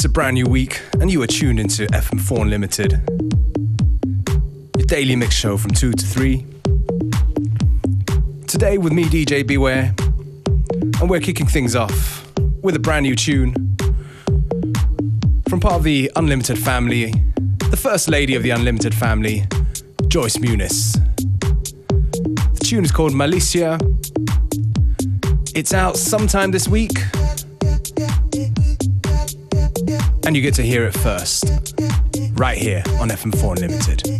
It's a brand new week, and you are tuned into FM4 Unlimited, your daily mix show from 2 to 3. Today, with me, DJ Beware, and we're kicking things off with a brand new tune from part of the Unlimited family, the first lady of the Unlimited family, Joyce Muniz. The tune is called Malicia. It's out sometime this week and you get to hear it first, right here on FM4 Unlimited.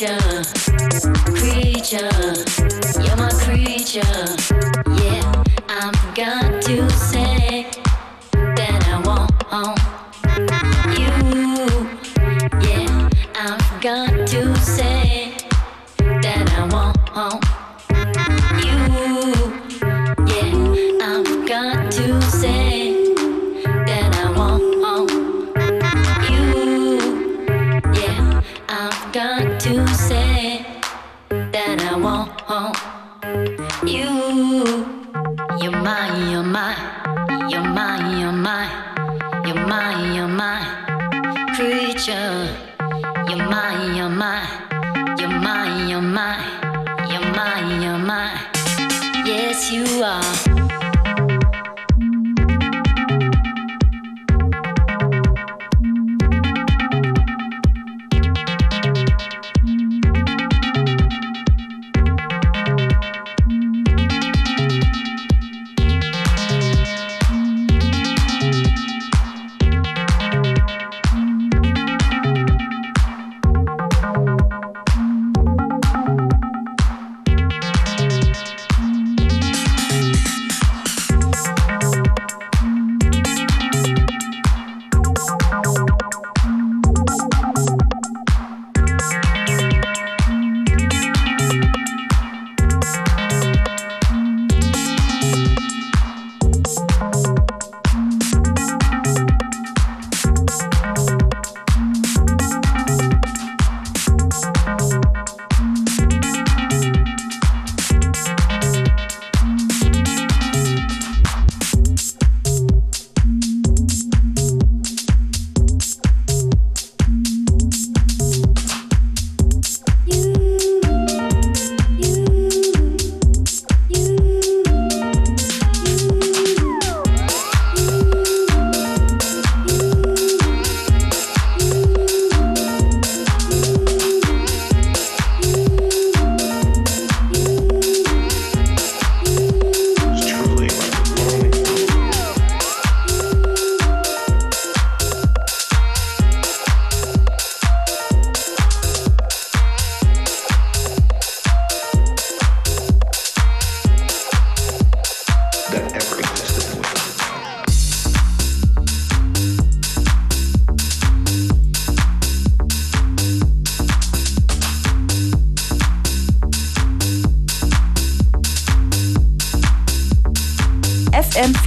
creature, creature, you're my creature.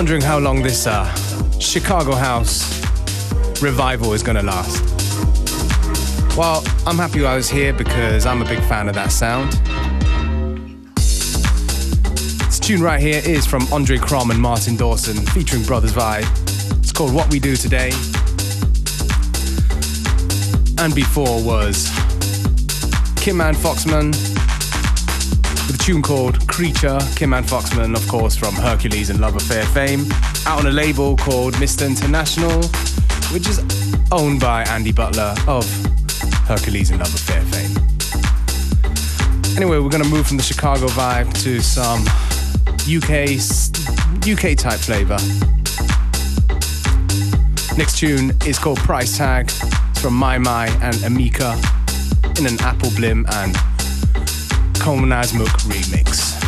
Wondering how long this uh, Chicago House revival is going to last. Well, I'm happy I was here because I'm a big fan of that sound. This tune right here is from Andre Crom and Martin Dawson featuring Brothers Vibe. It's called What We Do Today. And before was Kim Ann Foxman with a tune called Creature. Kim Ann Foxman, of course, from Hercules and Love Affair fame, out on a label called Mr. International, which is owned by Andy Butler of Hercules and Love Affair fame. Anyway, we're going to move from the Chicago vibe to some UK UK type flavor. Next tune is called Price Tag. It's from My My and Amika in an Appleblim and Komonazmuk remix. You are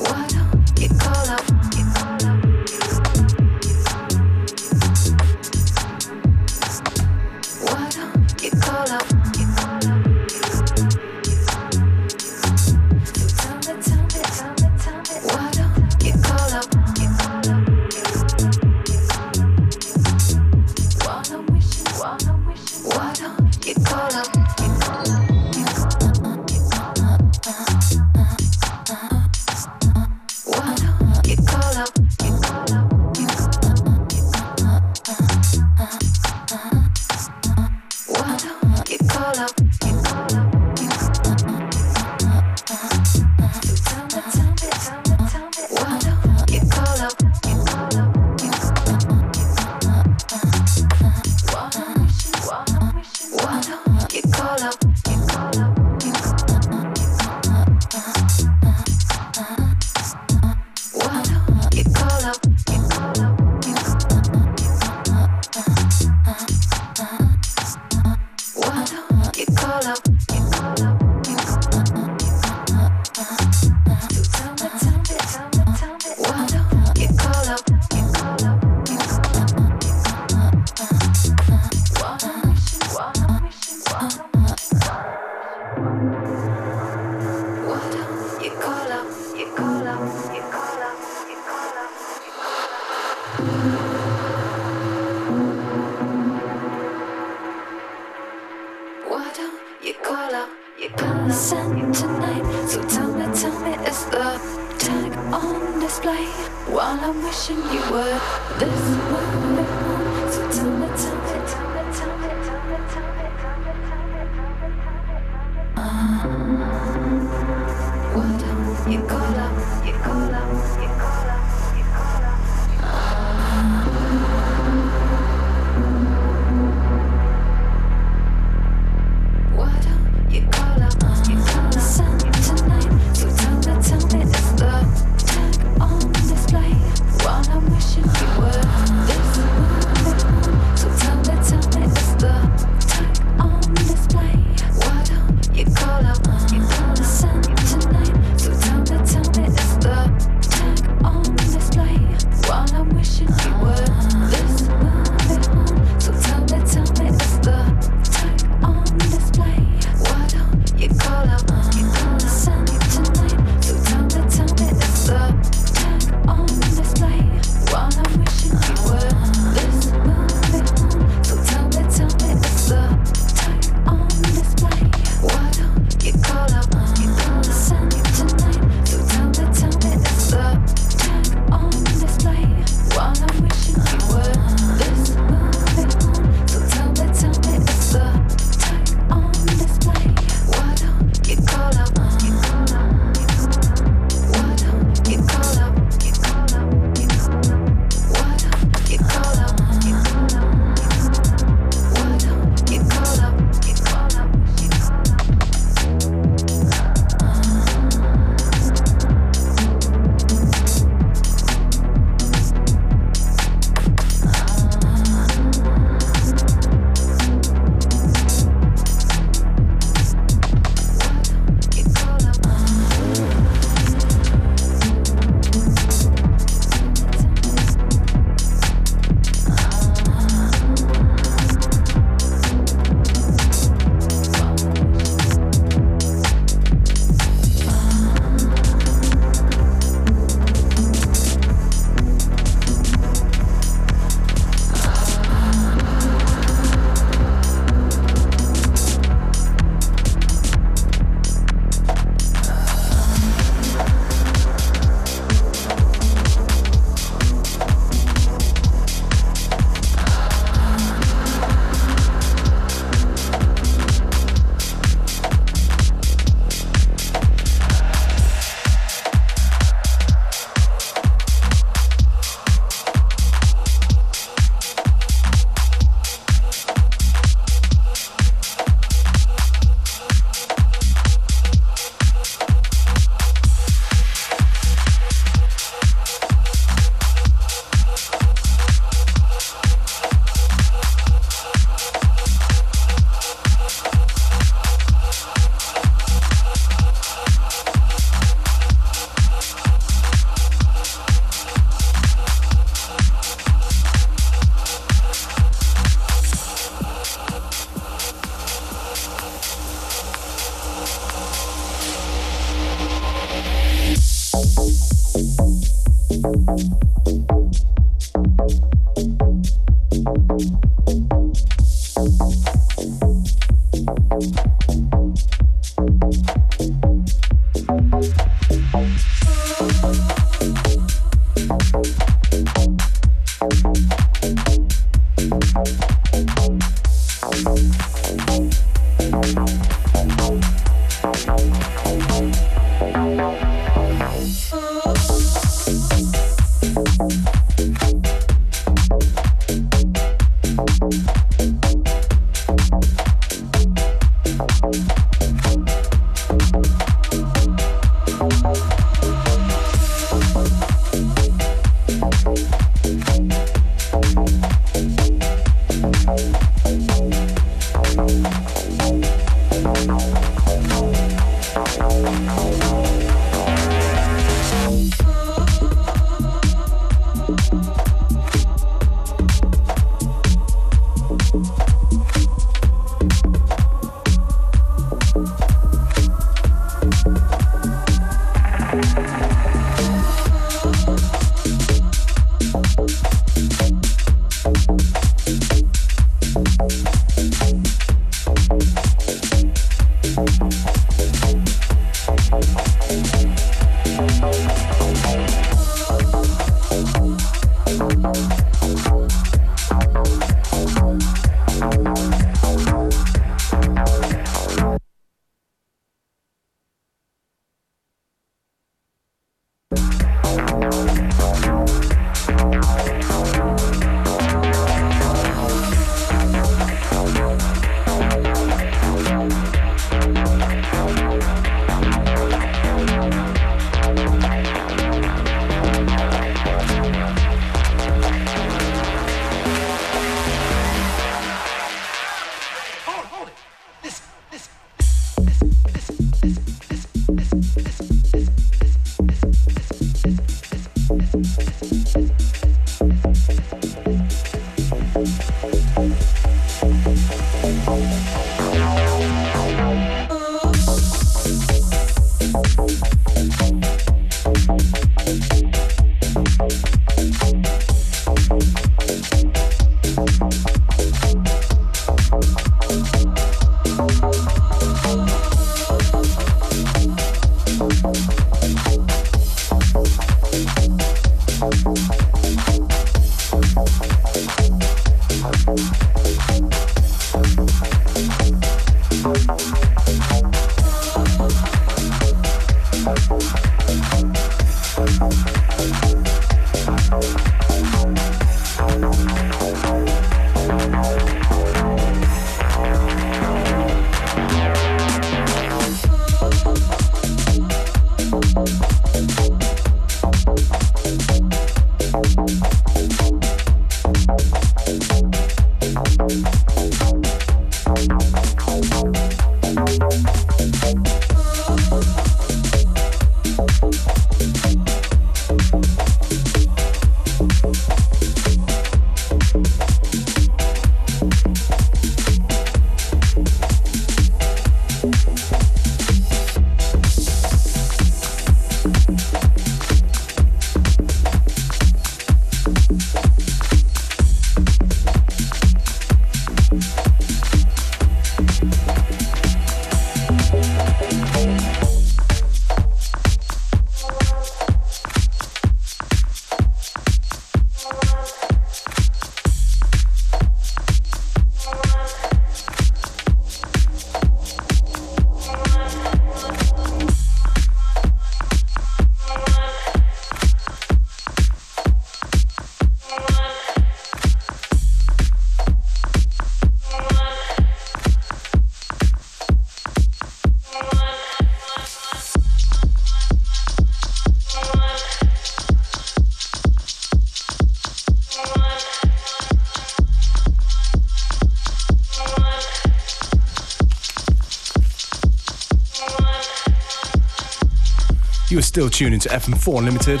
still tuning to FM4 Unlimited.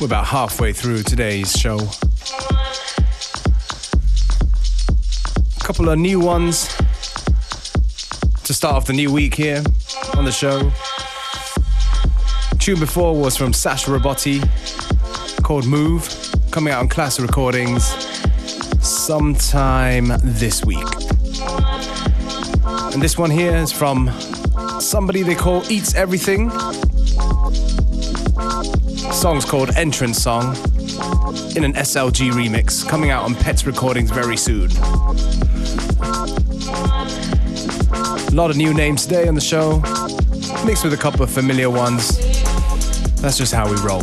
We're about halfway through today's show. A couple of new ones to start off the new week here on the show. Tune before was from Sasha Robotti called Move, coming out on Classic Recordings sometime this week. And this one here is from somebody they call Eats Everything song's called Entrance Song in an SLG remix coming out on Pets Recordings very soon. A lot of new names today on the show, mixed with a couple of familiar ones. That's just how we roll.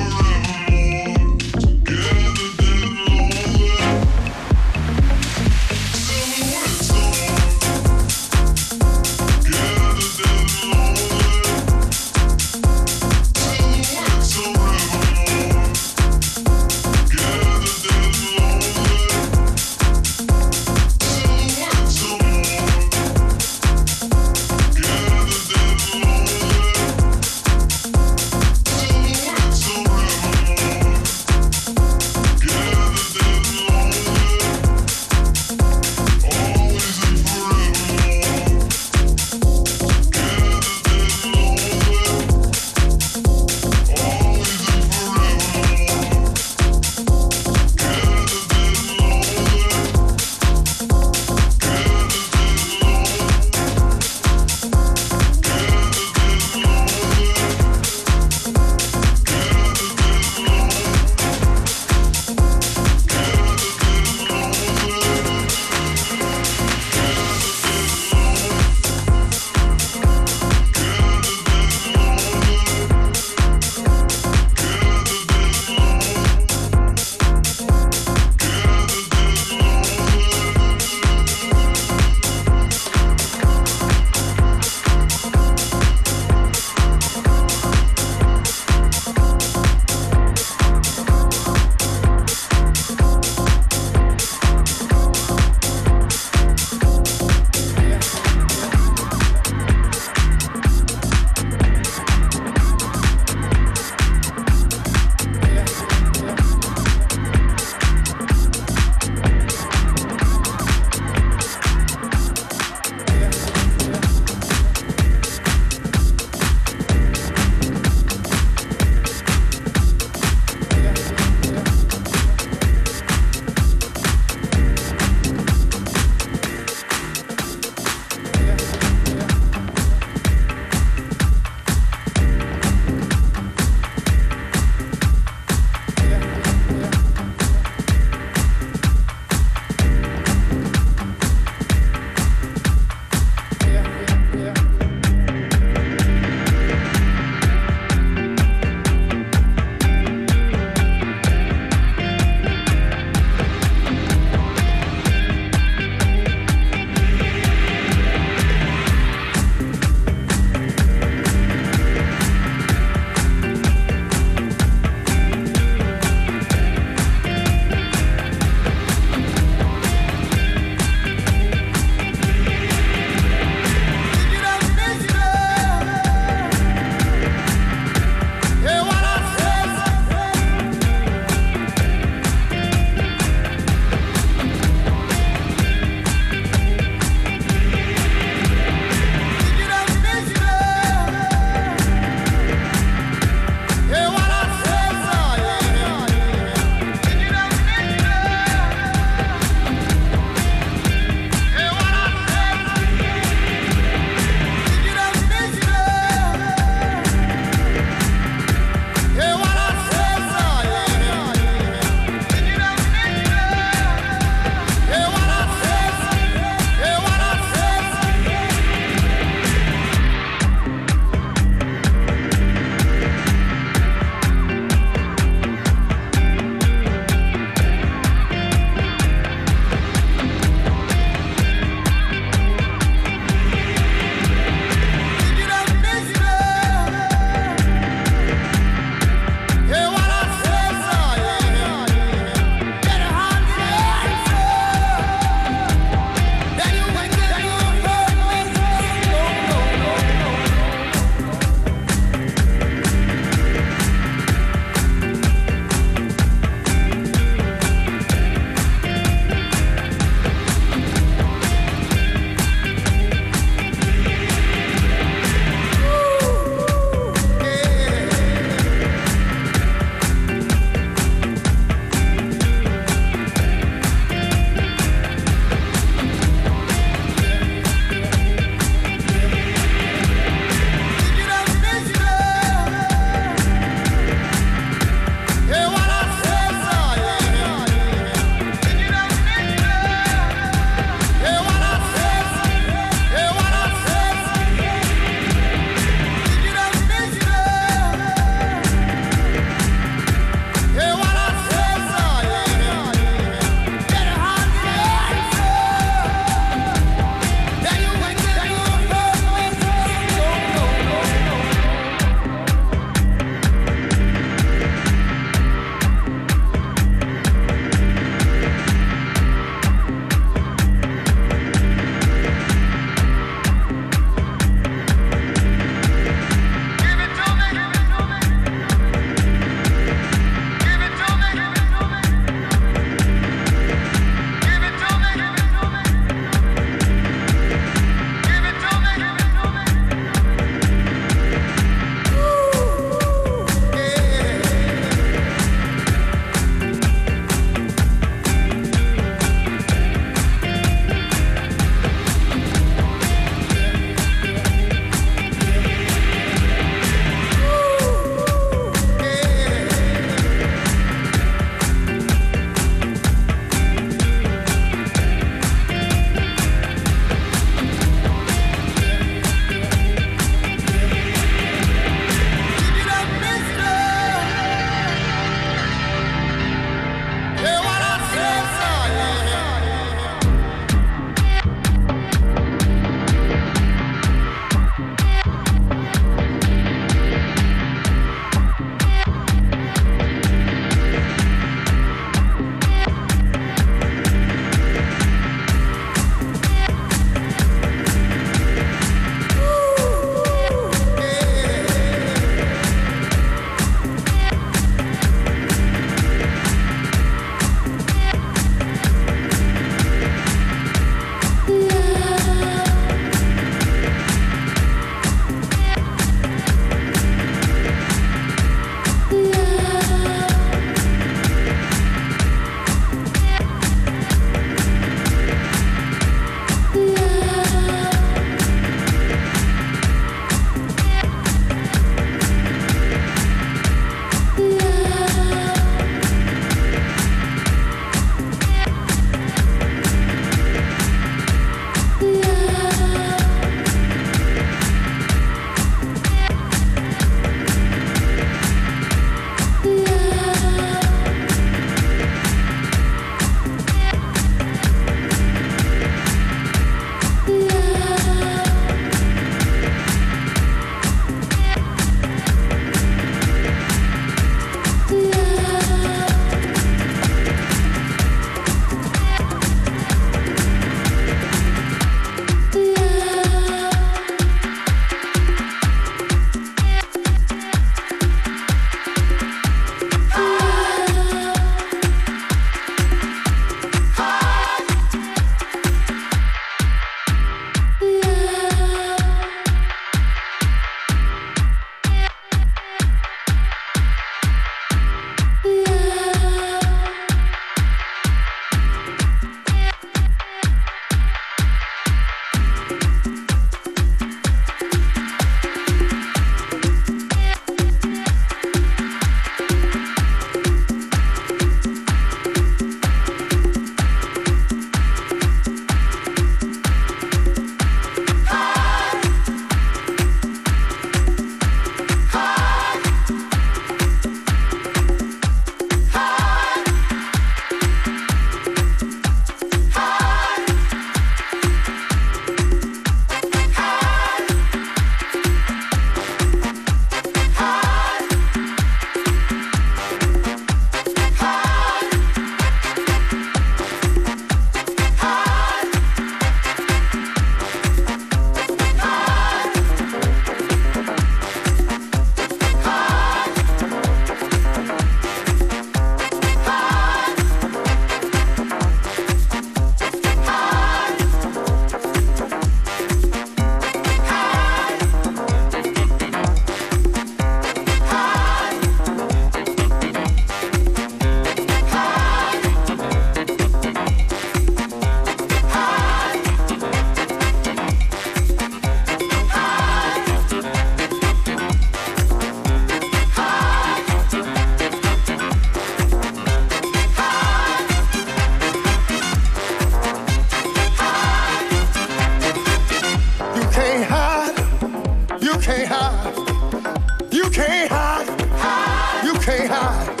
can't hide. hide. You can't hide.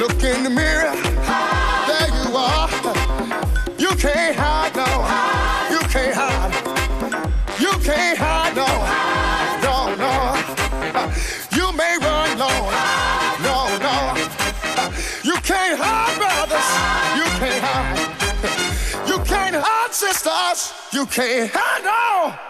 Look in the mirror. Hide. There you are. You can't hide, no. Hide. You can't hide. You can't hide, no. Hide. No, no. You may run, no. Hide. No, no. You can't hide, brothers. Hide. You can't hide. You can't hide, sisters. You can't hide, no.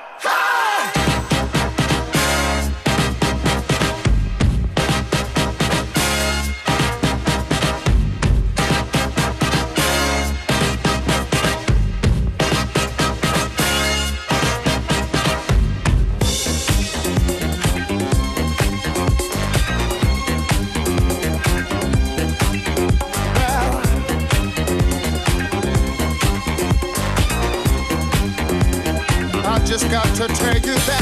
to that.